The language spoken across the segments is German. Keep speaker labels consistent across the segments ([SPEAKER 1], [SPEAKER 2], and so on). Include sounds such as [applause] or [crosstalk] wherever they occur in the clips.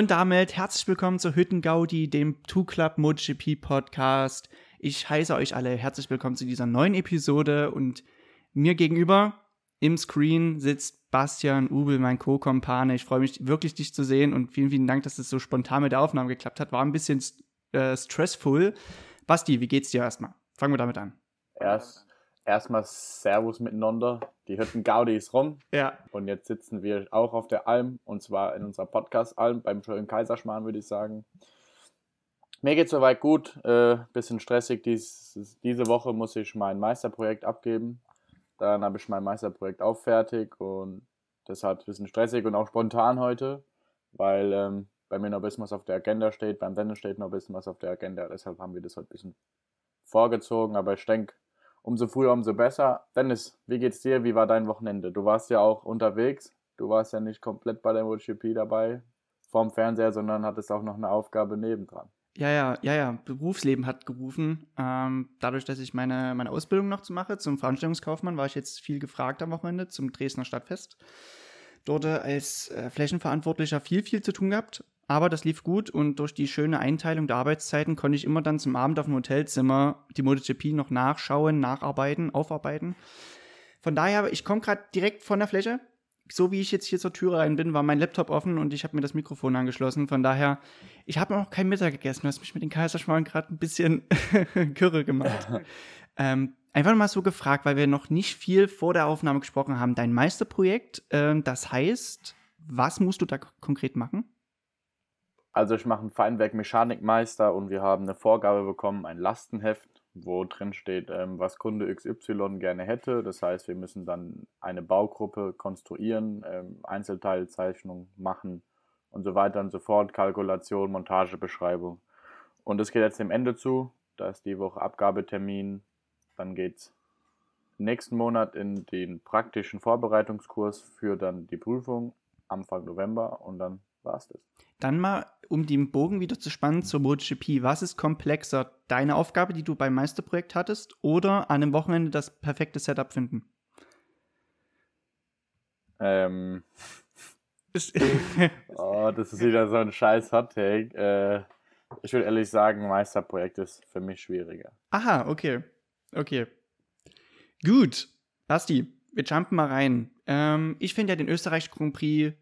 [SPEAKER 1] Und damit herzlich willkommen zur Hüttengaudi, dem Two Club MotoGP Podcast. Ich heiße euch alle herzlich willkommen zu dieser neuen Episode und mir gegenüber im Screen sitzt Bastian Ubel, mein Co-Kompane. Ich freue mich wirklich, dich zu sehen und vielen, vielen Dank, dass es so spontan mit der Aufnahme geklappt hat. War ein bisschen äh, stressful. Basti, wie geht's dir erstmal? Fangen wir damit an.
[SPEAKER 2] Erst, erstmal Servus miteinander. Die Hüttengaudi ist rum.
[SPEAKER 1] Ja.
[SPEAKER 2] Und jetzt sitzen wir auch auf der Alm und zwar in unserer Podcast-Alm beim schönen Kaiserschmarrn, würde ich sagen. Mir geht soweit gut. Äh, bisschen stressig. Dies, diese Woche muss ich mein Meisterprojekt abgeben. Dann habe ich mein Meisterprojekt auch fertig und deshalb ein bisschen stressig und auch spontan heute, weil ähm, bei mir noch ein bisschen was auf der Agenda steht. Beim Dennis steht noch ein bisschen was auf der Agenda. Deshalb haben wir das heute ein bisschen vorgezogen. Aber ich denke, umso früher, umso besser. Dennis, wie geht's dir? Wie war dein Wochenende? Du warst ja auch unterwegs. Du warst ja nicht komplett bei der MotoGP dabei vorm Fernseher, sondern hattest auch noch eine Aufgabe nebendran.
[SPEAKER 1] Ja, ja, ja, ja. Berufsleben hat gerufen. Ähm, dadurch, dass ich meine, meine Ausbildung noch zu mache zum Veranstaltungskaufmann, war ich jetzt viel gefragt am Wochenende zum Dresdner Stadtfest. Dort als äh, Flächenverantwortlicher viel, viel zu tun gehabt. Aber das lief gut und durch die schöne Einteilung der Arbeitszeiten konnte ich immer dann zum Abend auf dem Hotelzimmer die MotoGP noch nachschauen, nacharbeiten, aufarbeiten. Von daher, ich komme gerade direkt von der Fläche. So wie ich jetzt hier zur Tür rein bin, war mein Laptop offen und ich habe mir das Mikrofon angeschlossen. Von daher, ich habe noch kein Mittag gegessen. Du hast mich mit den Kaiserschmarrn gerade ein bisschen [laughs] kürre gemacht. [laughs] ähm, einfach mal so gefragt, weil wir noch nicht viel vor der Aufnahme gesprochen haben. Dein Meisterprojekt, äh, das heißt, was musst du da konkret machen?
[SPEAKER 2] Also ich mache einen Feinwerk-Mechanikmeister und wir haben eine Vorgabe bekommen, ein Lastenheft, wo drin steht, ähm, was Kunde XY gerne hätte. Das heißt, wir müssen dann eine Baugruppe konstruieren, ähm, Einzelteilzeichnung machen und so weiter und so fort, Kalkulation, Montagebeschreibung. Und das geht jetzt dem Ende zu. Da ist die Woche Abgabetermin. Dann geht es nächsten Monat in den praktischen Vorbereitungskurs für dann die Prüfung Anfang November und dann war es das.
[SPEAKER 1] Dann mal, um den Bogen wieder zu spannen zur MotoGP. Was ist komplexer? Deine Aufgabe, die du beim Meisterprojekt hattest, oder an einem Wochenende das perfekte Setup finden?
[SPEAKER 2] Ähm. [laughs] oh, das ist wieder so ein scheiß Hot-Take. Äh, ich würde ehrlich sagen, Meisterprojekt ist für mich schwieriger.
[SPEAKER 1] Aha, okay. Okay. Gut. Basti, wir jumpen mal rein. Ähm, ich finde ja den Österreich Grand Prix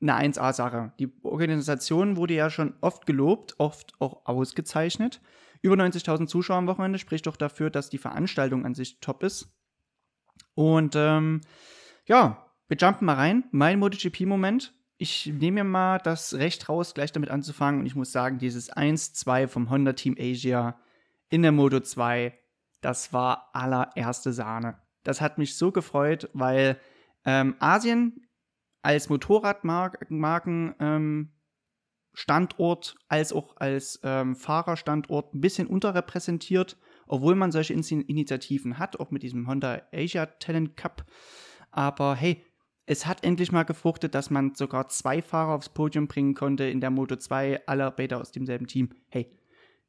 [SPEAKER 1] eine 1A-Sache. Die Organisation wurde ja schon oft gelobt, oft auch ausgezeichnet. Über 90.000 Zuschauer am Wochenende spricht doch dafür, dass die Veranstaltung an sich top ist. Und ähm, ja, wir jumpen mal rein. Mein MotoGP-Moment. Ich nehme mir mal das Recht raus, gleich damit anzufangen. Und ich muss sagen, dieses 1-2 vom Honda Team Asia in der Moto 2, das war allererste Sahne. Das hat mich so gefreut, weil ähm, Asien als Motorradmarken ähm, Standort als auch als ähm, Fahrerstandort ein bisschen unterrepräsentiert, obwohl man solche In Initiativen hat, auch mit diesem Honda Asia Talent Cup. Aber hey, es hat endlich mal gefruchtet, dass man sogar zwei Fahrer aufs Podium bringen konnte in der Moto 2, alle beide aus demselben Team. Hey,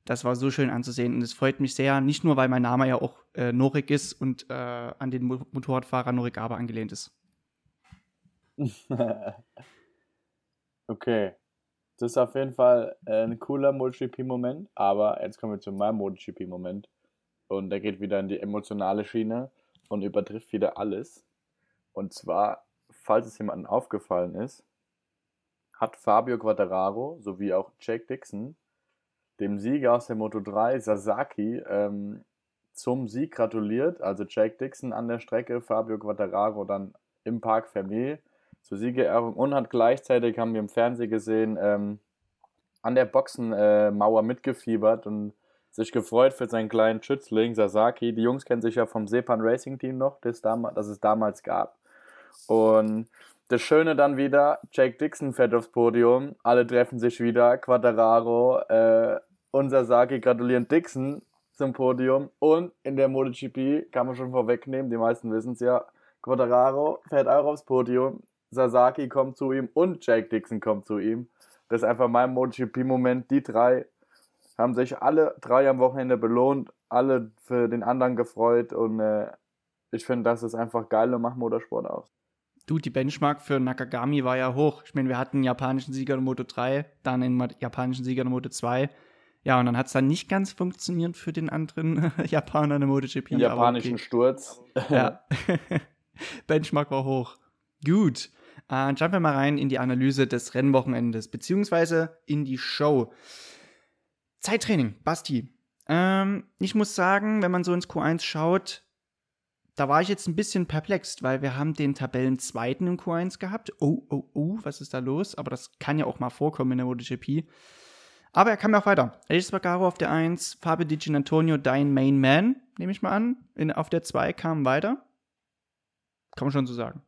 [SPEAKER 1] das war so schön anzusehen und es freut mich sehr, nicht nur, weil mein Name ja auch äh, Norik ist und äh, an den Motorradfahrer Norik Aber angelehnt ist. [laughs]
[SPEAKER 2] okay. Das ist auf jeden Fall äh, ein cooler MotoGP-Moment, aber jetzt kommen wir zu meinem MotoGP-Moment. Und der geht wieder in die emotionale Schiene und übertrifft wieder alles. Und zwar, falls es jemandem aufgefallen ist, hat Fabio Quattararo sowie auch Jake Dixon dem Sieger aus der Moto 3, Sasaki, ähm, zum Sieg gratuliert. Also Jake Dixon an der Strecke, Fabio Quattararo dann im Park Fermé zur Siegerehrung und hat gleichzeitig, haben wir im Fernsehen gesehen, ähm, an der Boxenmauer äh, mitgefiebert und sich gefreut für seinen kleinen Schützling Sasaki. Die Jungs kennen sich ja vom Sepan Racing Team noch, das, das es damals gab. Und das Schöne dann wieder, Jake Dixon fährt aufs Podium, alle treffen sich wieder, Quadraro äh, und Sasaki gratulieren Dixon zum Podium und in der MotoGP kann man schon vorwegnehmen, die meisten wissen es ja, Quadraro fährt auch aufs Podium, Sasaki kommt zu ihm und Jake Dixon kommt zu ihm. Das ist einfach mein MotoGP-Moment. Die drei haben sich alle drei am Wochenende belohnt, alle für den anderen gefreut und äh, ich finde, das ist einfach geil und macht Motorsport aus.
[SPEAKER 1] Du, die Benchmark für Nakagami war ja hoch. Ich meine, wir hatten einen japanischen Sieger in Moto 3, dann einen japanischen Sieger in Moto 2. Ja, und dann hat es dann nicht ganz funktioniert für den anderen [laughs] Japaner in der MotoGP.
[SPEAKER 2] Japanischen okay. Sturz.
[SPEAKER 1] Ja. [laughs] Benchmark war hoch. Gut. Äh, schauen wir mal rein in die Analyse des Rennwochenendes, beziehungsweise in die Show. Zeittraining, Basti. Ähm, ich muss sagen, wenn man so ins Q1 schaut, da war ich jetzt ein bisschen perplex, weil wir haben den Tabellenzweiten im Q1 gehabt. Oh, oh, oh, was ist da los? Aber das kann ja auch mal vorkommen in der MotoGP. Aber er kam ja auch weiter. Alice Bagaro auf der 1, Fabio Di Antonio, dein Main Man, nehme ich mal an. In, auf der 2 kam weiter. Kann man schon so sagen.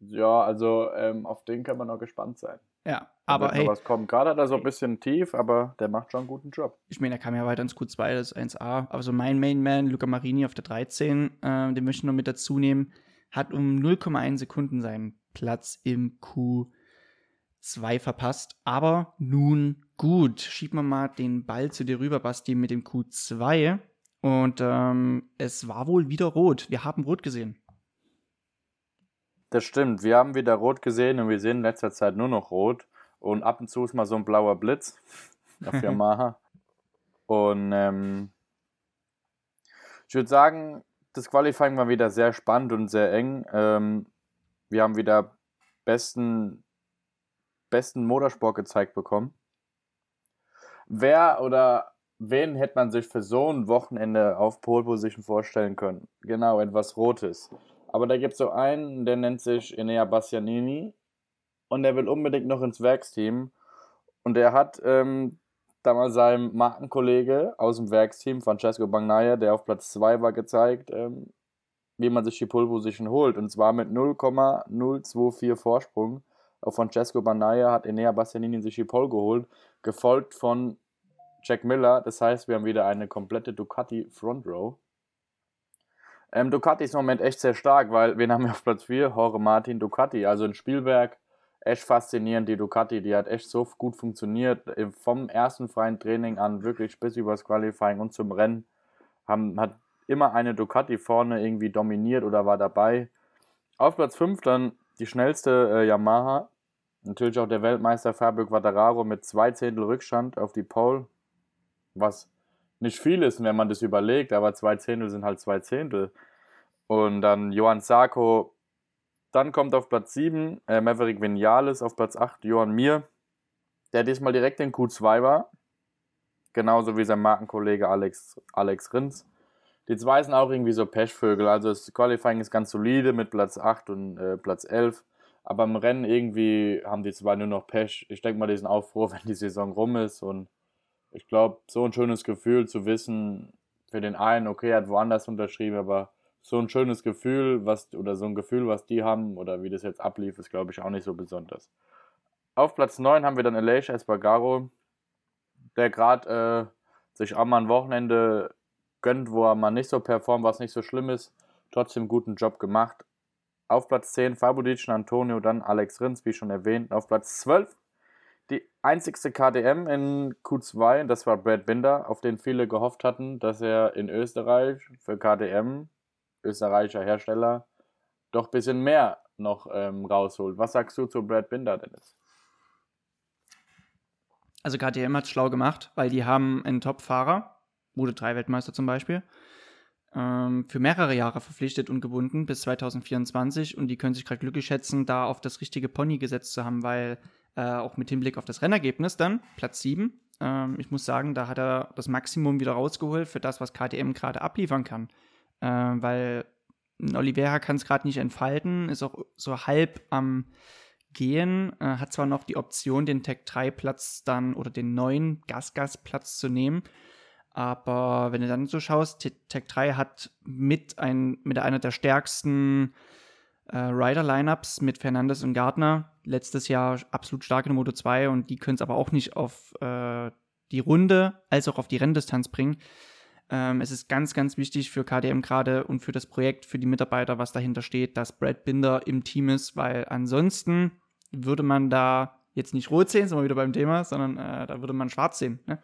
[SPEAKER 2] Ja, also ähm, auf den kann man noch gespannt sein.
[SPEAKER 1] Ja, aber
[SPEAKER 2] hey. Was kommt. Gerade hat er so ein bisschen tief, aber der macht schon einen guten Job.
[SPEAKER 1] Ich meine, er kam ja weiter ins Q2, das ist 1A. Aber so mein Main Man, Luca Marini auf der 13, äh, den möchte ich noch mit dazu nehmen, hat um 0,1 Sekunden seinen Platz im Q2 verpasst. Aber nun gut, schieb mal mal den Ball zu dir rüber, Basti, mit dem Q2. Und ähm, es war wohl wieder rot. Wir haben rot gesehen.
[SPEAKER 2] Das stimmt. Wir haben wieder rot gesehen und wir sehen in letzter Zeit nur noch rot. Und ab und zu ist mal so ein blauer Blitz [laughs] auf Yamaha. und ähm, ich würde sagen, das Qualifying war wieder sehr spannend und sehr eng. Ähm, wir haben wieder besten, besten Motorsport gezeigt bekommen. Wer oder wen hätte man sich für so ein Wochenende auf Pole Position vorstellen können? Genau, etwas Rotes. Aber da gibt es so einen, der nennt sich Enea Bastianini und der will unbedingt noch ins Werksteam. Und der hat ähm, damals seinem Markenkollege aus dem Werksteam, Francesco Bagnaia, der auf Platz 2 war, gezeigt, ähm, wie man sich die Pole Position holt. Und zwar mit 0,024 Vorsprung auf Francesco Bagnaia hat Enea Bastianini sich die Pole geholt, gefolgt von Jack Miller. Das heißt, wir haben wieder eine komplette Ducati Front Row. Ähm, Ducati ist im Moment echt sehr stark, weil wir haben ja auf Platz 4 Jorge Martin Ducati, also ein Spielwerk, echt faszinierend, die Ducati, die hat echt so gut funktioniert, vom ersten freien Training an wirklich bis übers Qualifying und zum Rennen, haben, hat immer eine Ducati vorne irgendwie dominiert oder war dabei. Auf Platz 5 dann die schnellste äh, Yamaha, natürlich auch der Weltmeister Fabio Quattararo mit zwei Zehntel Rückstand auf die Pole, was nicht viel ist, wenn man das überlegt, aber zwei Zehntel sind halt zwei Zehntel. Und dann Johann Sarko, dann kommt auf Platz 7 äh, Maverick Vinales, auf Platz 8 Johann Mir, der diesmal direkt in Q2 war. Genauso wie sein Markenkollege Alex, Alex Rins. Die zwei sind auch irgendwie so Pechvögel. Also das Qualifying ist ganz solide mit Platz 8 und äh, Platz 11. Aber im Rennen irgendwie haben die zwei nur noch Pech. Ich denke mal, die sind auch froh, [laughs] wenn die Saison rum ist. Und ich glaube, so ein schönes Gefühl zu wissen, für den einen, okay, er hat woanders unterschrieben, aber so ein schönes Gefühl, was, oder so ein Gefühl, was die haben, oder wie das jetzt ablief, ist, glaube ich, auch nicht so besonders. Auf Platz 9 haben wir dann Aleix Espargaro, der gerade äh, sich auch mal ein Wochenende gönnt, wo er mal nicht so performt, was nicht so schlimm ist, trotzdem guten Job gemacht. Auf Platz 10 Fabudic Antonio, dann Alex Rins, wie schon erwähnt. Auf Platz 12 die einzigste KDM in Q2, das war Brad Binder, auf den viele gehofft hatten, dass er in Österreich für KDM, österreichischer Hersteller, doch ein bisschen mehr noch ähm, rausholt. Was sagst du zu Brad Binder, Dennis?
[SPEAKER 1] Also KTM hat es schlau gemacht, weil die haben einen Top-Fahrer, Mode 3 Weltmeister zum Beispiel, ähm, für mehrere Jahre verpflichtet und gebunden bis 2024 und die können sich gerade glücklich schätzen, da auf das richtige Pony gesetzt zu haben, weil äh, auch mit Hinblick auf das Rennergebnis dann, Platz 7. Ähm, ich muss sagen, da hat er das Maximum wieder rausgeholt für das, was KTM gerade abliefern kann. Äh, weil Oliveira kann es gerade nicht entfalten, ist auch so halb am Gehen, äh, hat zwar noch die Option, den Tech 3 Platz dann oder den neuen Gas-Gas-Platz zu nehmen, aber wenn du dann so schaust, Tech 3 hat mit, ein, mit einer der stärksten äh, Rider-Lineups mit Fernandes und Gardner. Letztes Jahr absolut stark in der Moto 2 und die können es aber auch nicht auf äh, die Runde als auch auf die Renndistanz bringen. Ähm, es ist ganz, ganz wichtig für KDM gerade und für das Projekt, für die Mitarbeiter, was dahinter steht, dass Brad Binder im Team ist, weil ansonsten würde man da jetzt nicht rot sehen, sind wir wieder beim Thema, sondern äh, da würde man schwarz sehen. Ne?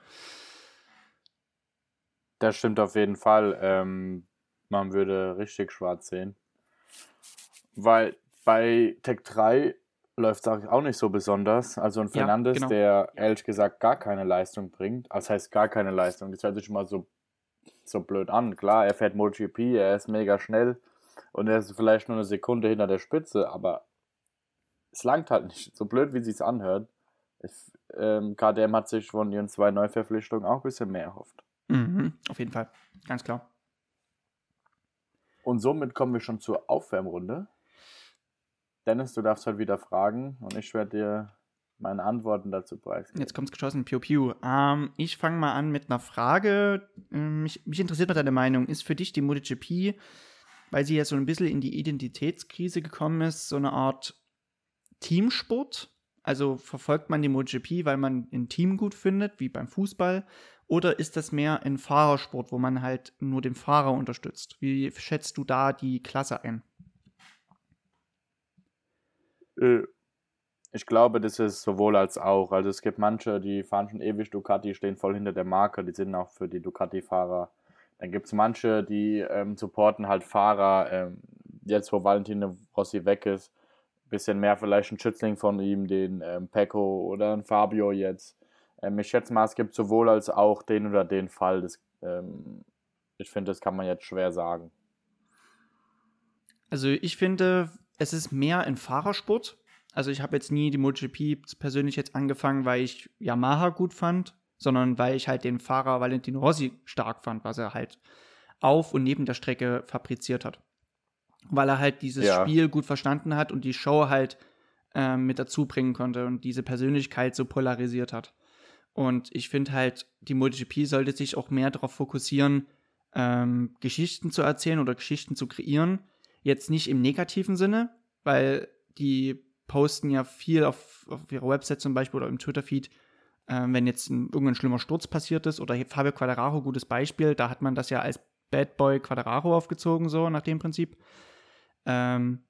[SPEAKER 2] Das stimmt auf jeden Fall. Ähm, man würde richtig schwarz sehen weil Bei Tech 3 läuft es auch nicht so besonders. Also ein Fernandes, ja, genau. der ehrlich gesagt gar keine Leistung bringt. Das heißt gar keine Leistung. Das hört sich mal so, so blöd an. Klar, er fährt MotoGP, er ist mega schnell und er ist vielleicht nur eine Sekunde hinter der Spitze, aber es langt halt nicht. So blöd, wie es sich anhört. Ich, ähm, KDM hat sich von ihren zwei Neuverpflichtungen auch ein bisschen mehr erhofft.
[SPEAKER 1] Mhm, auf jeden Fall, ganz klar.
[SPEAKER 2] Und somit kommen wir schon zur Aufwärmrunde. Dennis, du darfst heute wieder fragen und ich werde dir meine Antworten dazu preisgeben.
[SPEAKER 1] Jetzt kommt es geschossen, Piu Piu. Ähm, ich fange mal an mit einer Frage. Ähm, mich, mich, interessiert mal deine Meinung. Ist für dich die MotoGP, weil sie ja so ein bisschen in die Identitätskrise gekommen ist, so eine Art Teamsport? Also verfolgt man die MotoGP, weil man ein Team gut findet, wie beim Fußball? Oder ist das mehr ein Fahrersport, wo man halt nur den Fahrer unterstützt? Wie schätzt du da die Klasse ein?
[SPEAKER 2] Äh, ich glaube, das ist sowohl als auch. Also es gibt manche, die fahren schon ewig Ducati, stehen voll hinter der Marke, die sind auch für die Ducati-Fahrer. Dann gibt es manche, die ähm, supporten halt Fahrer, ähm, jetzt wo Valentino Rossi weg ist, bisschen mehr vielleicht ein Schützling von ihm, den ähm, Pecco oder ein Fabio jetzt. Ähm, ich schätze mal, es gibt sowohl als auch den oder den Fall. Das, ähm, ich finde, das kann man jetzt schwer sagen.
[SPEAKER 1] Also ich finde, es ist mehr ein Fahrersport. Also ich habe jetzt nie die MotoGP persönlich jetzt angefangen, weil ich Yamaha gut fand, sondern weil ich halt den Fahrer Valentino Rossi stark fand, was er halt auf und neben der Strecke fabriziert hat. Weil er halt dieses ja. Spiel gut verstanden hat und die Show halt äh, mit dazu bringen konnte und diese Persönlichkeit so polarisiert hat. Und ich finde halt, die MotoGP sollte sich auch mehr darauf fokussieren, ähm, Geschichten zu erzählen oder Geschichten zu kreieren, Jetzt nicht im negativen Sinne, weil die posten ja viel auf, auf ihrer Website zum Beispiel oder im Twitter-Feed, äh, wenn jetzt ein, irgendein schlimmer Sturz passiert ist. Oder Fabio Quadraro, gutes Beispiel, da hat man das ja als Bad Boy Quadraro aufgezogen, so nach dem Prinzip. Ähm,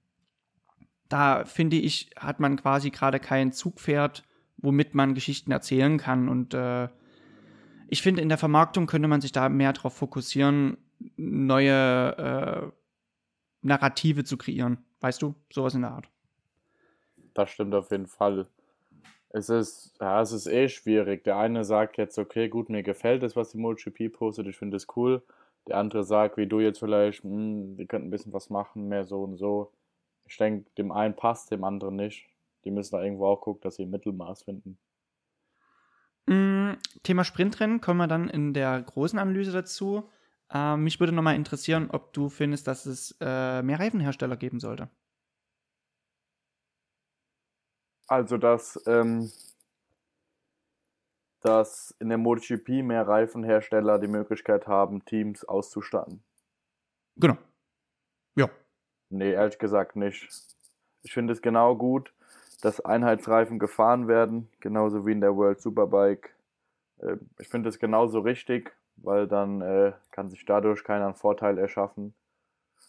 [SPEAKER 1] da finde ich, hat man quasi gerade kein Zugpferd, womit man Geschichten erzählen kann. Und äh, ich finde, in der Vermarktung könnte man sich da mehr darauf fokussieren, neue äh, Narrative zu kreieren. Weißt du? Sowas in der Art.
[SPEAKER 2] Das stimmt auf jeden Fall. Es ist, ja, es ist eh schwierig. Der eine sagt jetzt, okay, gut, mir gefällt das, was die MotoGP postet, ich finde es cool. Der andere sagt, wie du jetzt vielleicht, hm, wir könnten ein bisschen was machen, mehr so und so. Ich denke, dem einen passt, dem anderen nicht. Die müssen da irgendwo auch gucken, dass sie ein Mittelmaß finden.
[SPEAKER 1] Mm, Thema Sprintrennen kommen wir dann in der großen Analyse dazu. Äh, mich würde nochmal interessieren, ob du findest, dass es äh, mehr Reifenhersteller geben sollte.
[SPEAKER 2] Also, dass, ähm, dass in der MotoGP mehr Reifenhersteller die Möglichkeit haben, Teams auszustatten.
[SPEAKER 1] Genau. Ja.
[SPEAKER 2] Nee, ehrlich gesagt nicht. Ich finde es genau gut, dass Einheitsreifen gefahren werden, genauso wie in der World Superbike. Ähm, ich finde es genauso richtig, weil dann äh, kann sich dadurch keiner einen Vorteil erschaffen.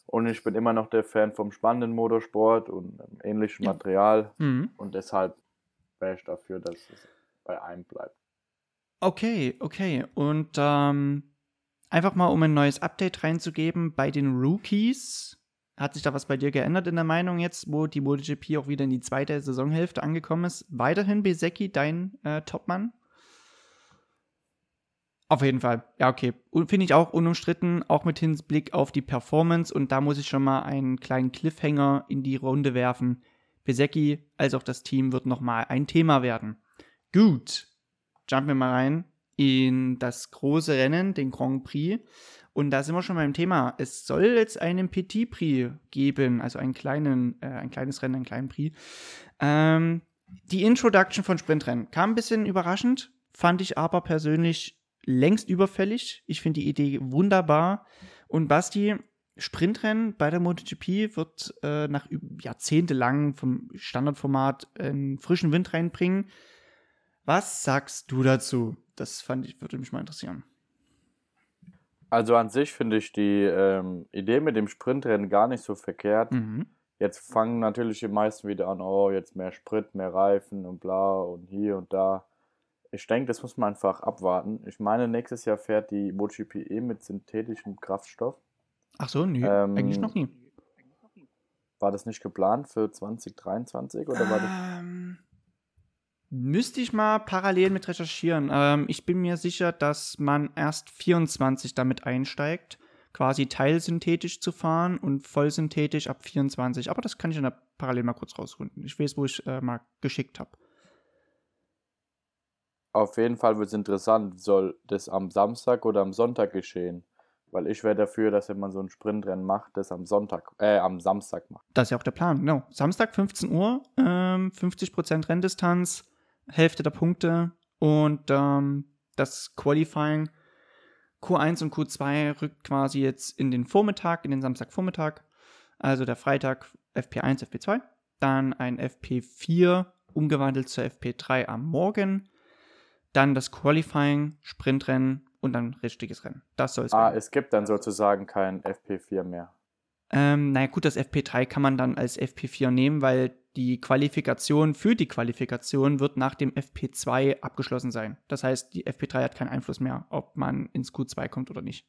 [SPEAKER 2] Und ich bin immer noch der Fan vom spannenden Motorsport und ähm, ähnlichem ja. Material. Mhm. Und deshalb wäre ich dafür, dass es bei einem bleibt.
[SPEAKER 1] Okay, okay. Und ähm, einfach mal, um ein neues Update reinzugeben, bei den Rookies hat sich da was bei dir geändert in der Meinung jetzt, wo die MotoGP auch wieder in die zweite Saisonhälfte angekommen ist? Weiterhin Besecki dein äh, Topmann? Auf jeden Fall. Ja, okay. Finde ich auch unumstritten, auch mit Hinblick auf die Performance. Und da muss ich schon mal einen kleinen Cliffhanger in die Runde werfen. Besecki als auch das Team wird nochmal ein Thema werden. Gut. Jumpen wir mal rein in das große Rennen, den Grand Prix. Und da sind wir schon beim Thema. Es soll jetzt einen Petit Prix geben, also einen kleinen, äh, ein kleines Rennen, einen kleinen Prix. Ähm, die Introduction von Sprintrennen kam ein bisschen überraschend, fand ich aber persönlich längst überfällig. Ich finde die Idee wunderbar. Und Basti, Sprintrennen bei der MotoGP wird äh, nach jahrzehntelang vom Standardformat einen frischen Wind reinbringen. Was sagst du dazu? Das fand ich, würde mich mal interessieren.
[SPEAKER 2] Also an sich finde ich die ähm, Idee mit dem Sprintrennen gar nicht so verkehrt. Mhm. Jetzt fangen natürlich die meisten wieder an, oh, jetzt mehr Sprit, mehr Reifen und bla und hier und da ich denke, das muss man einfach abwarten. Ich meine, nächstes Jahr fährt die MotoGP eh mit synthetischem Kraftstoff.
[SPEAKER 1] Ach so, nee, ähm, eigentlich noch nie.
[SPEAKER 2] War das nicht geplant für 2023 oder war das?
[SPEAKER 1] Ähm, müsste ich mal parallel mit recherchieren. Ähm, ich bin mir sicher, dass man erst 24 damit einsteigt, quasi teilsynthetisch zu fahren und vollsynthetisch ab 24. Aber das kann ich dann parallel mal kurz rausrunden. Ich weiß, wo ich äh, mal geschickt habe.
[SPEAKER 2] Auf jeden Fall wird es interessant. Soll das am Samstag oder am Sonntag geschehen? Weil ich wäre dafür, dass wenn man so ein Sprintrennen macht, das am Sonntag, äh, am Samstag macht.
[SPEAKER 1] Das ist ja auch der Plan, genau. Samstag 15 Uhr, ähm, 50% Renndistanz, Hälfte der Punkte und ähm, das Qualifying Q1 und Q2 rückt quasi jetzt in den Vormittag, in den Samstagvormittag. Also der Freitag FP1, FP2, dann ein FP4 umgewandelt zur FP3 am Morgen, dann das Qualifying, Sprintrennen und dann richtiges Rennen. Das soll es
[SPEAKER 2] Ah,
[SPEAKER 1] werden.
[SPEAKER 2] es gibt dann sozusagen kein FP4 mehr.
[SPEAKER 1] Ähm, naja, gut, das FP3 kann man dann als FP4 nehmen, weil die Qualifikation für die Qualifikation wird nach dem FP2 abgeschlossen sein. Das heißt, die FP3 hat keinen Einfluss mehr, ob man ins Q2 kommt oder nicht.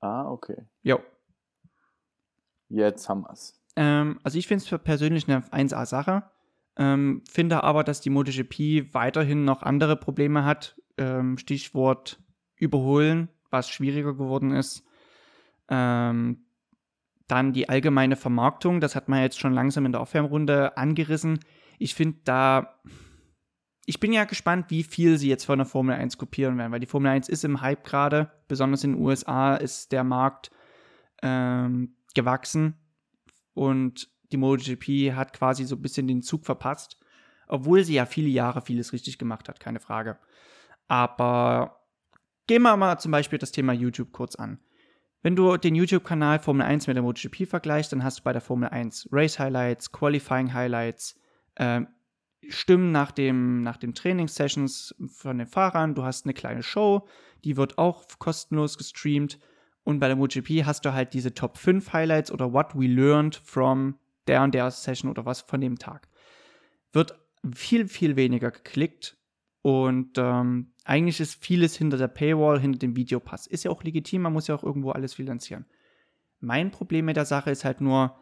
[SPEAKER 2] Ah, okay.
[SPEAKER 1] Jo.
[SPEAKER 2] Jetzt haben wir's.
[SPEAKER 1] Ähm, also ich finde es persönlich eine 1A-Sache. Ähm, finde aber, dass die MotoGP weiterhin noch andere Probleme hat. Ähm, Stichwort Überholen, was schwieriger geworden ist. Ähm, dann die allgemeine Vermarktung, das hat man jetzt schon langsam in der Aufwärmrunde angerissen. Ich finde da, ich bin ja gespannt, wie viel sie jetzt von der Formel 1 kopieren werden, weil die Formel 1 ist im Hype gerade, besonders in den USA ist der Markt ähm, gewachsen und die MotoGP hat quasi so ein bisschen den Zug verpasst, obwohl sie ja viele Jahre vieles richtig gemacht hat, keine Frage. Aber gehen wir mal zum Beispiel das Thema YouTube kurz an. Wenn du den YouTube-Kanal Formel 1 mit der MotoGP vergleichst, dann hast du bei der Formel 1 Race Highlights, Qualifying Highlights, ähm, Stimmen nach dem, nach den Trainingssessions von den Fahrern, du hast eine kleine Show, die wird auch kostenlos gestreamt. Und bei der MotoGP hast du halt diese Top 5 Highlights oder What We Learned from der und der Session oder was von dem Tag. Wird viel, viel weniger geklickt und ähm, eigentlich ist vieles hinter der Paywall, hinter dem Videopass. Ist ja auch legitim, man muss ja auch irgendwo alles finanzieren. Mein Problem mit der Sache ist halt nur,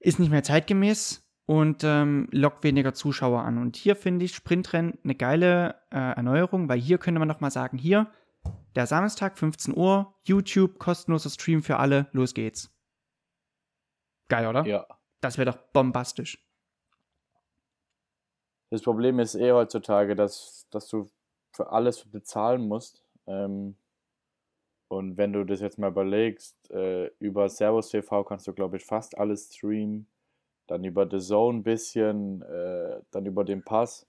[SPEAKER 1] ist nicht mehr zeitgemäß und ähm, lockt weniger Zuschauer an. Und hier finde ich Sprintrennen eine geile äh, Erneuerung, weil hier könnte man noch mal sagen, hier, der Samstag, 15 Uhr, YouTube, kostenloser Stream für alle, los geht's. Geil, oder?
[SPEAKER 2] Ja.
[SPEAKER 1] Das wäre doch bombastisch.
[SPEAKER 2] Das Problem ist eh heutzutage, dass, dass du für alles bezahlen musst. Ähm, und wenn du das jetzt mal überlegst, äh, über Servus TV kannst du, glaube ich, fast alles streamen. Dann über The Zone ein bisschen, äh, dann über den Pass.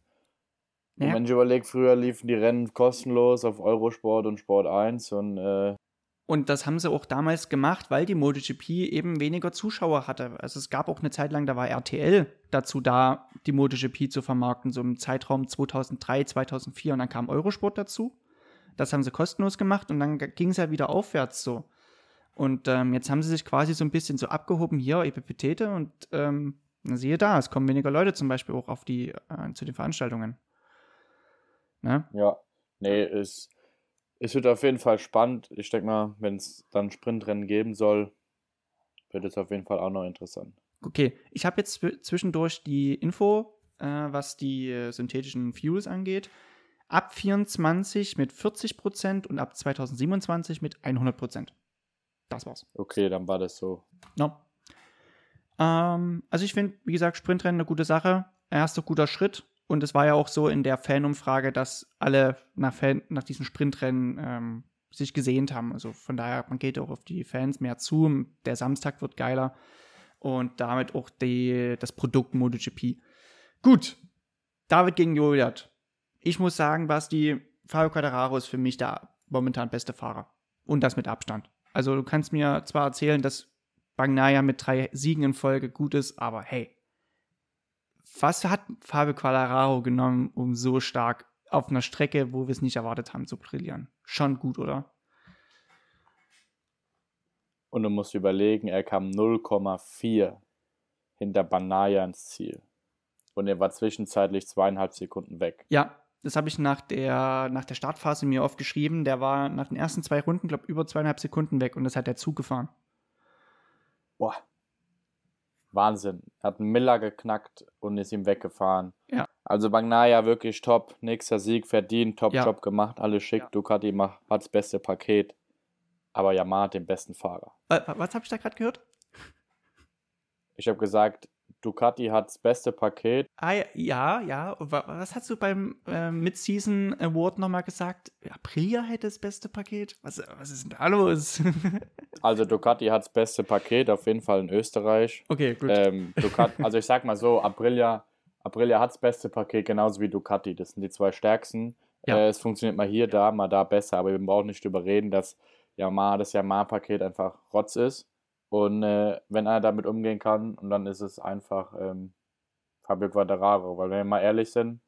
[SPEAKER 2] Und
[SPEAKER 1] Ja.
[SPEAKER 2] wenn ich überlege, früher liefen die Rennen kostenlos auf Eurosport und Sport 1 und äh,
[SPEAKER 1] Und das haben sie auch damals gemacht, weil die MotoGP eben weniger Zuschauer hatte. Also es gab auch eine Zeit lang, da war RTL dazu da, die MotoGP zu vermarkten, so im Zeitraum 2003, 2004. Und dann kam Eurosport dazu. Das haben sie kostenlos gemacht und dann ging es ja wieder aufwärts so. Und ähm, jetzt haben sie sich quasi so ein bisschen so abgehoben, hier, Epipetete und ähm, siehe da, es kommen weniger Leute zum Beispiel auch auf die, äh, zu den Veranstaltungen. Ne?
[SPEAKER 2] ja, nee, es, es wird auf jeden Fall spannend. Ich denke mal, wenn es dann Sprintrennen geben soll, wird es auf jeden Fall auch noch interessant.
[SPEAKER 1] Okay, ich habe jetzt zw- zwischendurch die Info, äh, was die äh, synthetischen Fuels angeht. Ab 24 mit 40% und ab 2027 mit 100%. Das war's.
[SPEAKER 2] Okay, dann war das so.
[SPEAKER 1] No. Ähm, also ich finde, wie gesagt, Sprintrennen eine gute Sache. Erster guter Schritt. Und es war ja auch so in der Fanumfrage, dass alle nach, Fan, nach diesen Sprintrennen ähm, sich gesehnt haben. Also von daher, man geht auch auf die Fans mehr zu. Der Samstag wird geiler. Und damit auch die, das Produkt MotoGP. Gut. David gegen Goliath. Ich muss sagen, Basti, Fabio Quattararo ist für mich der momentan beste Fahrer. Und das mit Abstand. Also du kannst mir zwar erzählen, dass Bagnaia mit drei Siegen in Folge gut ist, aber hey, was hat Fabio Quattararo genommen, um so stark auf einer Strecke, wo wir es nicht erwartet haben, zu brillieren? Schon gut, oder?
[SPEAKER 2] Und du musst überlegen, er kam 0,4 hinter Banaya ins Ziel. Und er war zwischenzeitlich zweieinhalb Sekunden weg.
[SPEAKER 1] Ja, das habe ich nach der, nach der Startphase mir aufgeschrieben. Der war nach den ersten zwei Runden, glaube ich, über zweieinhalb Sekunden weg und das hat der Zug gefahren.
[SPEAKER 2] boah, Wahnsinn. Hat Miller geknackt und ist ihm weggefahren.
[SPEAKER 1] Ja.
[SPEAKER 2] Also Bagnaia wirklich top. Nächster Sieg verdient, top
[SPEAKER 1] Ja.
[SPEAKER 2] Job gemacht, alles schick.
[SPEAKER 1] Ja.
[SPEAKER 2] Ducati macht, hat das beste Paket. Aber Yamaha hat den besten Fahrer.
[SPEAKER 1] Wa- wa- Was habe ich da gerade gehört?
[SPEAKER 2] Ich habe gesagt, Ducati hat das beste Paket.
[SPEAKER 1] Ah, ja, ja, ja. Wa- Was hast du beim äh, Mid-Season Award nochmal gesagt? Aprilia hätte das beste Paket? Was, was ist denn da los? [laughs]
[SPEAKER 2] Also Ducati hat das beste Paket, auf jeden Fall in Österreich.
[SPEAKER 1] okay, gut.
[SPEAKER 2] Ähm, Ducati, also ich sag mal so, Aprilia, Aprilia hat das beste Paket, genauso wie Ducati. Das sind die zwei stärksten.
[SPEAKER 1] Ja.
[SPEAKER 2] Äh, es funktioniert mal hier, da, mal da besser, aber wir brauchen nicht drüber reden, dass Yamaha, das Yamaha-Paket einfach Rotz ist. Und äh, wenn einer damit umgehen kann, und dann ist es einfach ähm, Fabio Quattararo. Weil wenn wir mal ehrlich sind,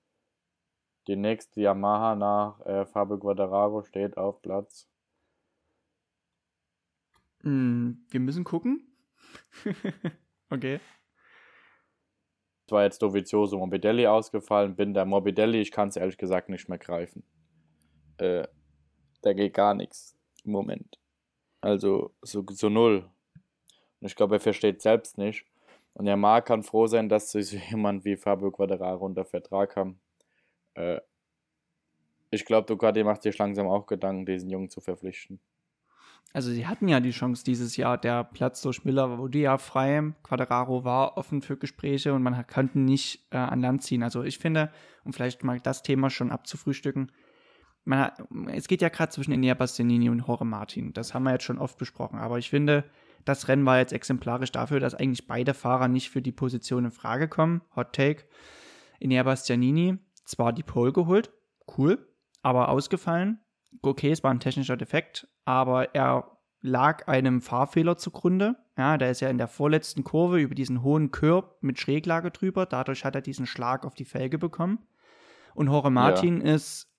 [SPEAKER 2] die nächste Yamaha nach äh, Fabio Quattararo steht auf Platz.
[SPEAKER 1] Hm, wir müssen gucken. [laughs] okay.
[SPEAKER 2] Es war jetzt Dovizioso Morbidelli ausgefallen, bin der Morbidelli, ich kann es ehrlich gesagt nicht mehr greifen. Äh, da geht gar nichts im Moment. Also so, so null. Und ich glaube, er versteht selbst nicht. Und Yamaha kann froh sein, dass sie so [laughs] jemand wie Fabio Quadraro unter Vertrag haben. Äh, ich glaube, Ducati macht sich langsam auch Gedanken, diesen Jungen zu verpflichten.
[SPEAKER 1] Also sie hatten ja die Chance dieses Jahr, der Platz durch Miller wurde ja frei, Quadraro war offen für Gespräche und man konnte nicht äh, an Land ziehen. Also ich finde, um vielleicht mal das Thema schon abzufrühstücken, hat, es geht ja gerade zwischen Enea Bastianini und Jorge Martin. Das haben wir jetzt schon oft besprochen. Aber ich finde, das Rennen war jetzt exemplarisch dafür, dass eigentlich beide Fahrer nicht für die Position in Frage kommen. Hot Take. Enea Bastianini zwar die Pole geholt, cool, aber ausgefallen. Okay, es war ein technischer Defekt, aber er lag einem Fahrfehler zugrunde. Ja, der ist ja in der vorletzten Kurve über diesen hohen Curb mit Schräglage drüber. Dadurch hat er diesen Schlag auf die Felge bekommen. Und Jorge Martin ist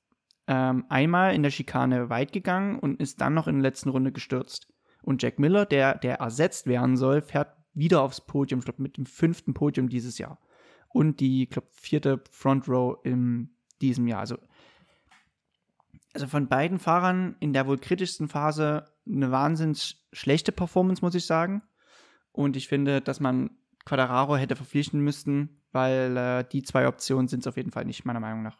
[SPEAKER 1] ähm, einmal in der Schikane weit gegangen und ist dann noch in der letzten Runde gestürzt. Und Jack Miller, der, der ersetzt werden soll, fährt wieder aufs Podium, ich glaube, mit dem fünften Podium dieses Jahr. Und die, ich glaube, vierte Front Row in diesem Jahr. Also, also von beiden Fahrern in der wohl kritischsten Phase eine wahnsinnig schlechte Performance, muss ich sagen. Und ich finde, dass man Quadraro hätte verpflichten müssen, weil äh, die zwei Optionen sind es auf jeden Fall nicht, meiner Meinung nach.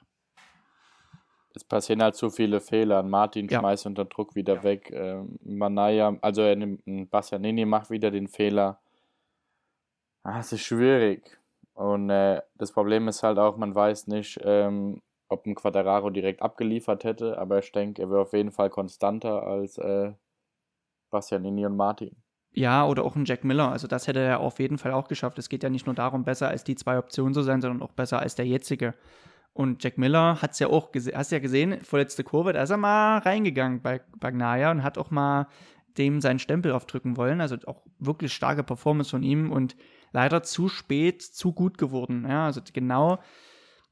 [SPEAKER 2] Es passieren halt zu viele Fehler. Martin
[SPEAKER 1] Ja.
[SPEAKER 2] schmeißt unter Druck wieder weg. Ähm, Manaya, also er nimmt, ein Bastianini macht wieder den Fehler. Ah, es ist schwierig. Und äh, das Problem ist halt auch, man weiß nicht, ähm, ob ein Quadraro direkt abgeliefert hätte, aber ich denke, er wäre auf jeden Fall konstanter als äh, Bastianini und Martin.
[SPEAKER 1] Ja, oder auch ein Jack Miller. Also das hätte er auf jeden Fall auch geschafft. Es geht ja nicht nur darum, besser als die zwei Optionen zu sein, sondern auch besser als der jetzige. Und Jack Miller hat es ja auch gesehen, hast ja gesehen, vorletzte Kurve, da ist er mal reingegangen bei Bagnaia und hat auch mal dem seinen Stempel aufdrücken wollen. Also auch wirklich starke Performance von ihm und leider zu spät, zu gut geworden. Ja, also genau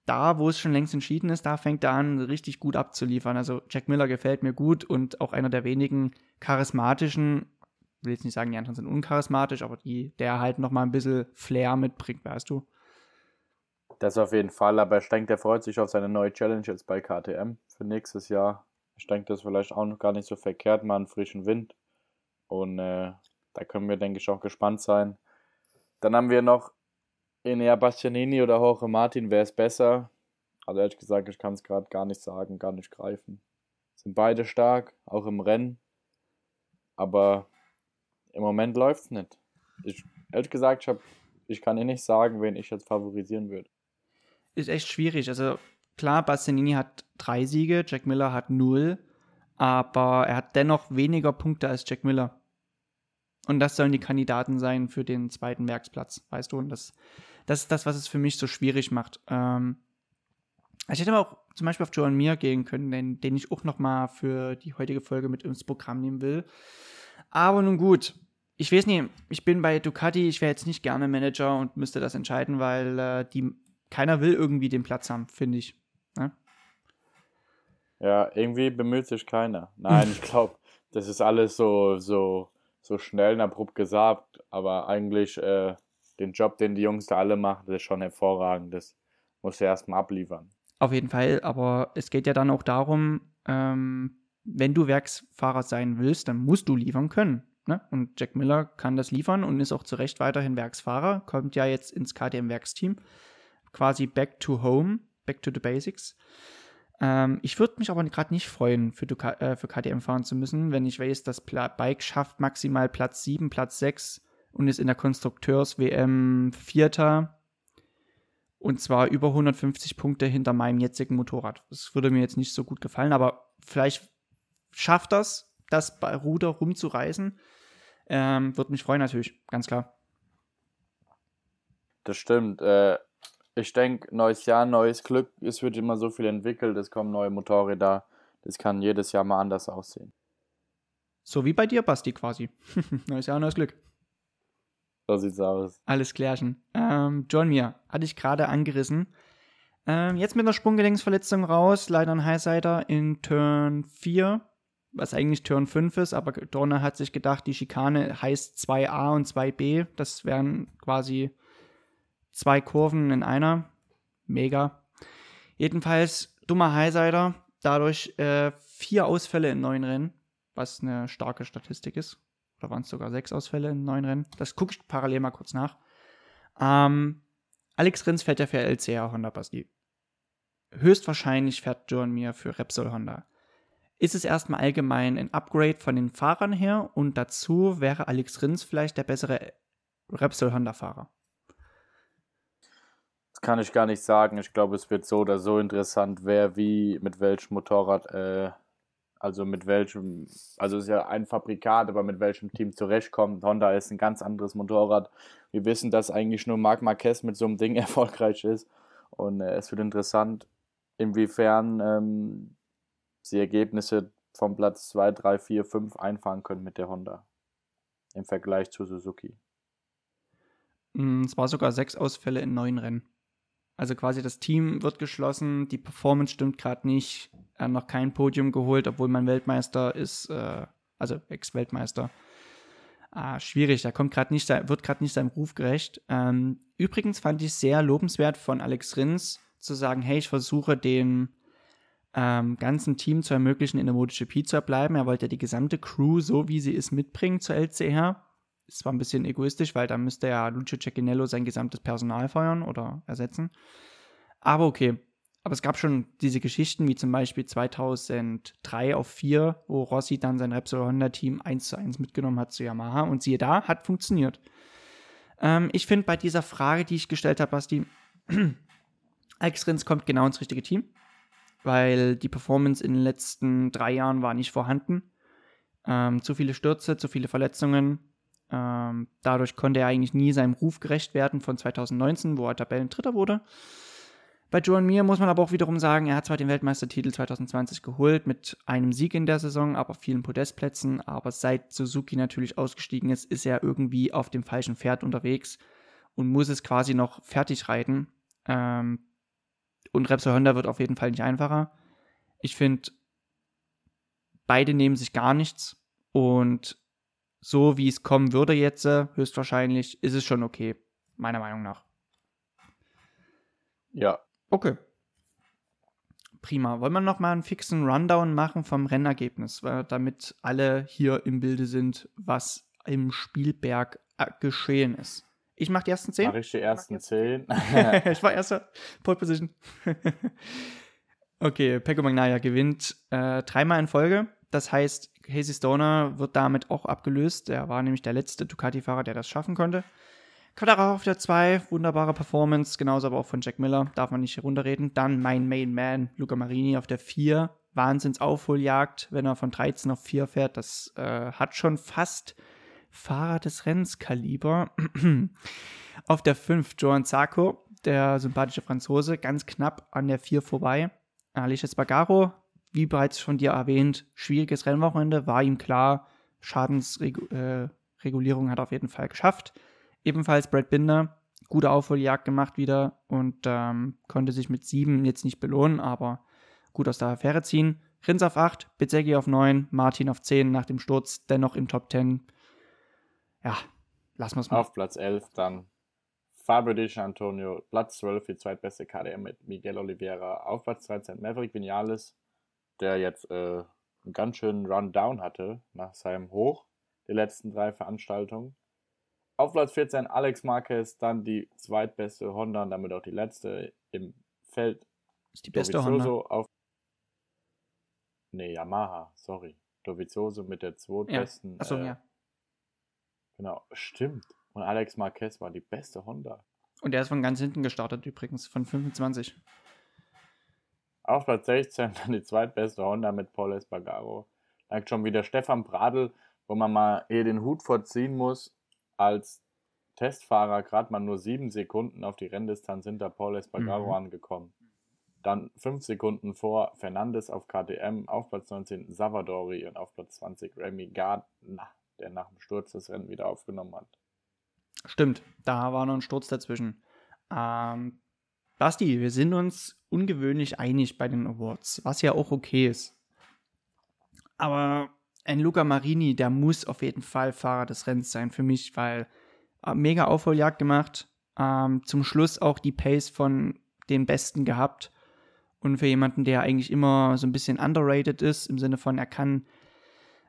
[SPEAKER 1] da, wo es schon längst entschieden ist, da fängt er an, richtig gut abzuliefern. Also Jack Miller gefällt mir gut und auch einer der wenigen charismatischen, will jetzt nicht sagen, die anderen sind uncharismatisch, aber die, der halt noch mal ein bisschen Flair mitbringt, weißt du.
[SPEAKER 2] Das auf jeden Fall, aber ich denke, der freut sich auf seine neue Challenge jetzt bei KTM für nächstes Jahr. Ich denke, das ist vielleicht auch noch gar nicht so verkehrt, mal einen frischen Wind. Und äh, da können wir, denke ich, auch gespannt sein. Dann haben wir noch Enea Bastianini oder Jorge Martin, wer ist besser? Also ehrlich gesagt, ich kann es gerade gar nicht sagen, gar nicht greifen. Sind beide stark, auch im Rennen. Aber im Moment läuft es nicht. Ich, ehrlich gesagt, ich, hab, ich kann eh nicht sagen, wen ich jetzt favorisieren würde.
[SPEAKER 1] Ist echt schwierig. Also klar, Bastianini hat drei Siege, Jack Miller hat null, aber er hat dennoch weniger Punkte als Jack Miller. Und das sollen die Kandidaten sein für den zweiten Werksplatz, weißt du? Und das, das ist das, was es für mich so schwierig macht. Ähm, ich hätte aber auch zum Beispiel auf Joan Mir gehen können, den, den ich auch noch mal für die heutige Folge mit ins Programm nehmen will. Aber nun gut, ich weiß nicht, ich bin bei Ducati, ich wäre jetzt nicht gerne Manager und müsste das entscheiden, weil äh, die, keiner will irgendwie den Platz haben, finde ich. Ne?
[SPEAKER 2] Ja, irgendwie bemüht sich keiner. Nein, [laughs] ich glaube, das ist alles so, so, so schnell und abrupt gesagt, aber eigentlich äh, den Job, den die Jungs da alle machen, das ist schon hervorragend. Das muss er erstmal abliefern.
[SPEAKER 1] Auf jeden Fall, aber es geht ja dann auch darum, ähm, wenn du Werksfahrer sein willst, dann musst du liefern können. Ne? Und Jack Miller kann das liefern und ist auch zu Recht weiterhin Werksfahrer, kommt ja jetzt ins KTM-Werksteam. Quasi back to home, back to the basics. Ähm, ich würde mich aber gerade nicht freuen, für, äh, für KTM fahren zu müssen, wenn ich weiß, das Bike schafft maximal Platz 7, Platz 6 und ist in der Konstrukteurs-WM Vierter. Und zwar über 150 Punkte hinter meinem jetzigen Motorrad. Das würde mir jetzt nicht so gut gefallen, aber vielleicht schafft das, das Ruder rumzureißen. Ähm, würde mich freuen natürlich, ganz klar.
[SPEAKER 2] Das stimmt. Äh, ich denke, neues Jahr, neues Glück. Es wird immer so viel entwickelt, es kommen neue Motorräder. Das kann jedes Jahr mal anders aussehen.
[SPEAKER 1] So wie bei dir, Basti, quasi. [laughs] neues Jahr, neues Glück.
[SPEAKER 2] So sieht's aus.
[SPEAKER 1] Alles klärchen. Ähm, John Mir, hatte ich gerade angerissen. Ähm, jetzt mit einer Sprunggelenksverletzung raus, leider ein Highsider in Turn 4, was eigentlich Turn 5 ist, aber Dorner hat sich gedacht, die Schikane heißt 2a und 2b. Das wären quasi zwei Kurven in einer. Mega. Jedenfalls dummer Highsider, dadurch äh, vier Ausfälle in neun Rennen, was eine starke Statistik ist. Oder waren es sogar sechs Ausfälle in neun Rennen? Das gucke ich parallel mal kurz nach. Ähm, Alex Rins fährt ja für LCR Honda Basti. Höchstwahrscheinlich fährt John Mir für Repsol Honda. Ist es erstmal allgemein ein Upgrade von den Fahrern her und dazu wäre Alex Rins vielleicht der bessere Repsol Honda Fahrer?
[SPEAKER 2] Kann ich gar nicht sagen. Ich glaube, es wird so oder so interessant, wer wie mit welchem Motorrad äh, also mit welchem, also ist ja ein Fabrikat, aber mit welchem Team zurechtkommt. Honda ist ein ganz anderes Motorrad. Wir wissen, dass eigentlich nur Marc Marquez mit so einem Ding [laughs] erfolgreich ist. Und äh, es wird interessant, inwiefern ähm, die Ergebnisse vom Platz 2, 3, 4, 5 einfahren können mit der Honda. Im Vergleich zu Suzuki.
[SPEAKER 1] Mm, es war sogar sechs Ausfälle in neun Rennen. Also quasi das Team wird geschlossen, die Performance stimmt gerade nicht. Er hat noch kein Podium geholt, obwohl man Weltmeister ist, äh, also Ex-Weltmeister. Ah, schwierig, er kommt gerade nicht, wird gerade nicht seinem Ruf gerecht. Ähm, übrigens fand ich sehr lobenswert von Alex Rins zu sagen, hey, ich versuche dem ähm, ganzen Team zu ermöglichen, in der MotoGP zu bleiben. Er wollte ja die gesamte Crew, so wie sie ist, mitbringen zur LCR ist zwar ein bisschen egoistisch, weil da müsste ja Lucio Cecchinello sein gesamtes Personal feuern oder ersetzen. Aber okay. Aber es gab schon diese Geschichten, wie zum Beispiel 2003 auf 4, wo Rossi dann sein Repsol Honda Team 1 zu 1 mitgenommen hat zu Yamaha. Und siehe da, hat funktioniert. Ähm, ich finde bei dieser Frage, die ich gestellt habe, Basti, [clears throat] Alex Rins kommt genau ins richtige Team, weil die Performance in den letzten drei Jahren war nicht vorhanden. Ähm, zu viele Stürze, zu viele Verletzungen, ähm, dadurch konnte er eigentlich nie seinem Ruf gerecht werden von 2019, wo er Tabellendritter wurde. Bei Joan Mir muss man aber auch wiederum sagen, er hat zwar den Weltmeistertitel 2020 geholt mit einem Sieg in der Saison, aber vielen Podestplätzen. Aber seit Suzuki natürlich ausgestiegen ist, ist er irgendwie auf dem falschen Pferd unterwegs und muss es quasi noch fertig reiten. Ähm, und Repsol Honda wird auf jeden Fall nicht einfacher. Ich finde, beide nehmen sich gar nichts und so wie es kommen würde jetzt, äh, höchstwahrscheinlich, ist es schon okay. Meiner Meinung nach.
[SPEAKER 2] Ja.
[SPEAKER 1] Okay. Prima. Wollen wir noch mal einen fixen Rundown machen vom Rennergebnis, damit alle hier im Bilde sind, was im Spielberg äh, geschehen ist. Ich mache die ersten zehn.
[SPEAKER 2] Mach ich die ersten zehn. [laughs]
[SPEAKER 1] ich [laughs] war erster. Pole Position. [laughs] okay, Pecco Magnaia gewinnt äh, dreimal in Folge. Das heißt, Casey Stoner wird damit auch abgelöst. Er war nämlich der letzte Ducati-Fahrer, der das schaffen konnte. Quadraro auf der 2, wunderbare Performance, genauso aber auch von Jack Miller, darf man nicht runterreden. Dann mein Main Man, Luca Marini auf der 4, Wahnsinns-Aufholjagd, wenn er von 13 auf 4 fährt. Das äh, hat schon fast Fahrer des Rennens Kaliber. [clears throat] auf der 5 Joan Zarco, der sympathische Franzose, ganz knapp an der 4 vorbei. Alicia Spagaro wie bereits von dir erwähnt, schwieriges Rennwochenende, war ihm klar, Schadensregulierung äh, hat er auf jeden Fall geschafft. Ebenfalls Brad Binder, gute Aufholjagd gemacht wieder und ähm, konnte sich mit sieben jetzt nicht belohnen, aber gut aus der Affäre ziehen. Rins auf 8, Bezeggi auf 9, Martin auf 10 nach dem Sturz, dennoch im Top 10. Ja, lassen wir es mal.
[SPEAKER 2] Auf Platz 11 dann Fabio Di Antonio, Platz 12 die zweitbeste KDM mit Miguel Oliveira. Auf Platz 13 Maverick Vinales, der jetzt äh, einen ganz schönen Rundown hatte nach seinem Hoch. die letzten drei Veranstaltungen. Auf Platz 14 Alex Marquez, dann die zweitbeste Honda und damit auch die letzte im Feld.
[SPEAKER 1] Ist die beste
[SPEAKER 2] Dovizioso
[SPEAKER 1] Honda.
[SPEAKER 2] auf. Nee, Yamaha, sorry. Dovizioso mit der zweitbesten.
[SPEAKER 1] Achso,
[SPEAKER 2] äh,
[SPEAKER 1] ja.
[SPEAKER 2] Genau, stimmt. Und Alex Marquez war die beste Honda.
[SPEAKER 1] Und der ist von ganz hinten gestartet übrigens, von 25.
[SPEAKER 2] Auf Platz 16 [laughs] dann die zweitbeste Honda mit Paul Espargaro. Dann schon wieder Stefan Bradl, wo man mal eher den Hut vorziehen muss, als Testfahrer gerade mal nur sieben Sekunden auf die Renndistanz hinter Paul Espargaro
[SPEAKER 1] Mhm.
[SPEAKER 2] angekommen. Dann fünf Sekunden vor Fernandes auf KTM, auf Platz 19 Savadori und auf Platz 20 Remy Gardner, der nach dem Sturz das Rennen wieder aufgenommen hat.
[SPEAKER 1] Stimmt, da war noch ein Sturz dazwischen. Ähm, Basti, wir sind uns ungewöhnlich einig bei den Awards, was ja auch okay ist. Aber ein Luca Marini, der muss auf jeden Fall Fahrer des Rennens sein für mich, weil mega Aufholjagd gemacht. Ähm, zum Schluss auch die Pace von den Besten gehabt. Und für jemanden, der eigentlich immer so ein bisschen underrated ist, im Sinne von, er kann,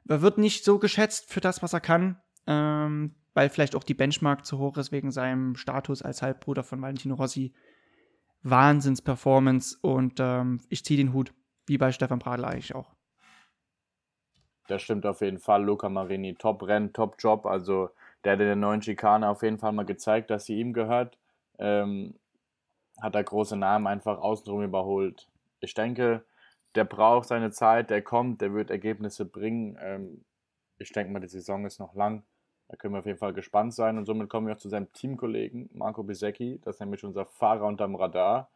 [SPEAKER 1] er wird nicht so geschätzt für das, was er kann, ähm, weil vielleicht auch die Benchmark zu hoch ist wegen seinem Status als Halbbruder von Valentino Rossi. Wahnsinns-Performance und ähm, ich ziehe den Hut, wie bei Stefan Bradl eigentlich auch.
[SPEAKER 2] Das stimmt auf jeden Fall. Luca Marini, Top-Rennen, Top-Job. Also der hat in der neuen Schikane auf jeden Fall mal gezeigt, dass sie ihm gehört. Ähm, hat er große Namen einfach außenrum überholt. Ich denke, der braucht seine Zeit, der kommt, der wird Ergebnisse bringen. Ähm, ich denke mal, die Saison ist noch lang. Da können wir auf jeden Fall gespannt sein. Und somit kommen wir auch zu seinem Teamkollegen Marco Bisecki. Das ist nämlich unser Fahrer unterm Radar.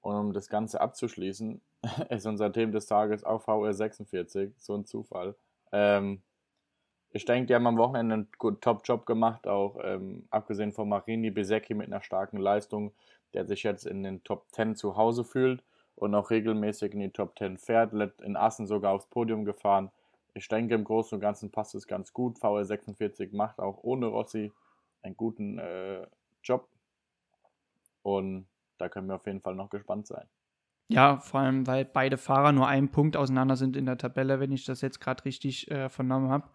[SPEAKER 2] Und um das Ganze abzuschließen, [laughs] ist unser Thema des Tages auch VR46. So ein Zufall. Ähm, ich denke, die haben am Wochenende einen guten Top-Job gemacht, auch ähm, abgesehen von Marini Besecki mit einer starken Leistung, der sich jetzt in den Top 10 zu Hause fühlt und auch regelmäßig in die Top 10 fährt, in Assen sogar aufs Podium gefahren. Ich denke, im Großen und Ganzen passt es ganz gut. VR46 macht auch ohne Rossi einen guten äh, Job und da können wir auf jeden Fall noch gespannt sein.
[SPEAKER 1] Ja, vor allem, weil beide Fahrer nur einen Punkt auseinander sind in der Tabelle, wenn ich das jetzt gerade richtig äh, vernommen habe.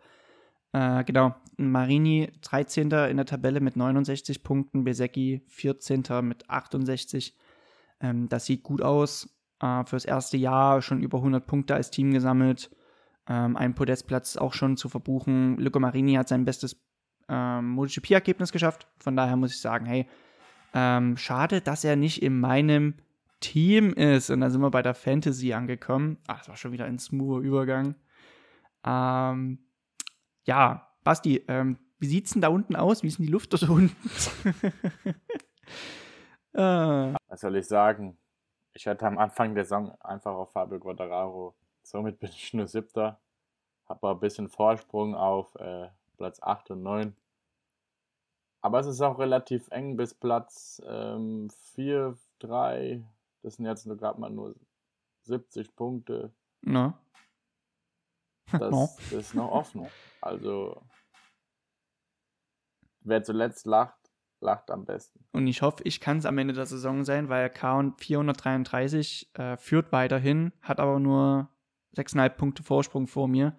[SPEAKER 1] Äh, genau, Marini 13. in der Tabelle mit 69 Punkten, Besecki 14. mit 68. Ähm, das sieht gut aus. Äh, fürs erste Jahr schon über 100 Punkte als Team gesammelt. Ähm, ein Podestplatz auch schon zu verbuchen. Luca Marini hat sein bestes ähm, MotoGP-Ergebnis geschafft. Von daher muss ich sagen, hey, ähm, schade, dass er nicht in meinem Team ist. Und dann sind wir bei der Fantasy angekommen. Ach, das war schon wieder ein smoother Übergang. Ähm, ja, Basti, ähm, wie sieht's denn da unten aus? Wie ist denn die Luft dort unten? [laughs] äh,
[SPEAKER 2] Was soll ich sagen? Ich hatte am Anfang der Saison einfach auf Fabio Quattararo. Somit bin ich nur Siebter. Habe ein bisschen Vorsprung auf äh, Platz 8 und 9. Aber es ist auch relativ eng bis Platz ähm, 4, 3. Das sind jetzt nur gerade mal nur 70 Punkte.
[SPEAKER 1] na. [laughs]
[SPEAKER 2] Das,
[SPEAKER 1] No.
[SPEAKER 2] das ist noch offen. Also, wer zuletzt lacht, lacht am besten.
[SPEAKER 1] Und ich hoffe, ich kann es am Ende der Saison sein, weil K 433 äh, führt weiterhin, hat aber nur 6,5 Punkte Vorsprung vor mir.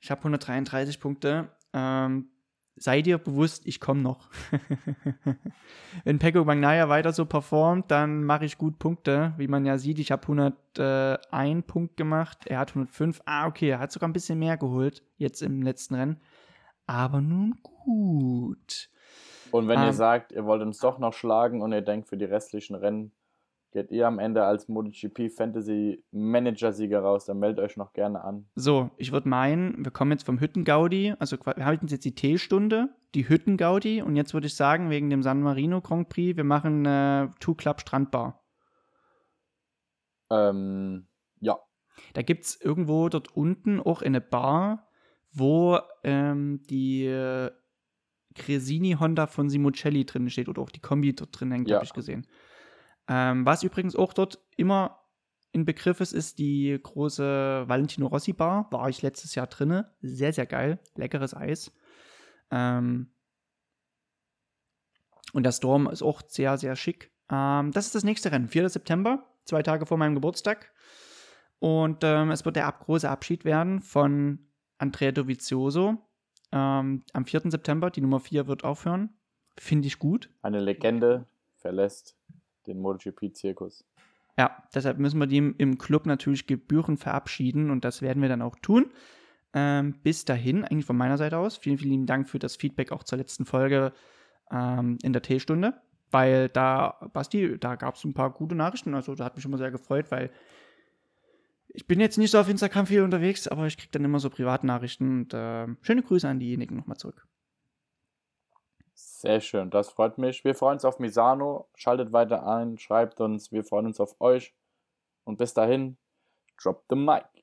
[SPEAKER 1] Ich habe 133 Punkte. Ähm, sei dir bewusst, ich komme noch. [laughs] Wenn Pecco Bagnaia weiter so performt, dann mache ich gut Punkte. Wie man ja sieht, ich habe 101 Punkt gemacht, er hat 105. Ah, okay, er hat sogar ein bisschen mehr geholt, jetzt im letzten Rennen. Aber nun gut.
[SPEAKER 2] Und wenn
[SPEAKER 1] Ähm.
[SPEAKER 2] ihr sagt, ihr wollt uns doch noch schlagen und ihr denkt, für die restlichen Rennen geht ihr am Ende als MotoGP Fantasy Manager Sieger raus, dann meldet euch noch gerne an.
[SPEAKER 1] So, ich würde meinen, wir kommen jetzt vom Hüttengaudi, also wir halten jetzt die T-Stunde, die Hüttengaudi und jetzt würde ich sagen, wegen dem San Marino Grand Prix, wir machen äh, Two Club Strandbar.
[SPEAKER 2] Ähm, ja,
[SPEAKER 1] Da gibt es irgendwo dort unten auch eine Bar, wo ähm, die äh, Cresini Honda von Simoncelli drin steht oder auch die Kombi dort drin hängt,
[SPEAKER 2] Ja.
[SPEAKER 1] habe ich gesehen. Ähm, was übrigens auch dort immer in Begriff ist, ist die große Valentino Rossi Bar. War ich letztes Jahr drinne. Sehr, sehr geil. Leckeres Eis. Ähm, und der Storm ist auch sehr, sehr schick. Ähm, das ist das nächste Rennen. 4. September, zwei Tage vor meinem Geburtstag. Und ähm, es wird der ab große Abschied werden von Andrea Dovizioso. Ähm, am 4. September, die Nummer 4 wird aufhören. Finde ich gut.
[SPEAKER 2] Eine Legende verlässt den MotoGP-Zirkus.
[SPEAKER 1] Ja, deshalb müssen wir die im Club natürlich Gebühren verabschieden und das werden wir dann auch tun. Ähm, bis dahin, eigentlich von meiner Seite aus, vielen, vielen lieben Dank für das Feedback auch zur letzten Folge ähm, in der T-Stunde, weil da, Basti, da gab es ein paar gute Nachrichten, also da hat mich mal sehr gefreut, weil ich bin jetzt nicht so auf Instagram viel unterwegs, aber ich kriege dann immer so Privatnachrichten und äh, schöne Grüße an diejenigen nochmal zurück.
[SPEAKER 2] Sehr schön, das freut mich. Wir freuen uns auf Misano. Schaltet weiter ein, schreibt uns. Wir freuen uns auf euch. Und bis dahin, drop the mic.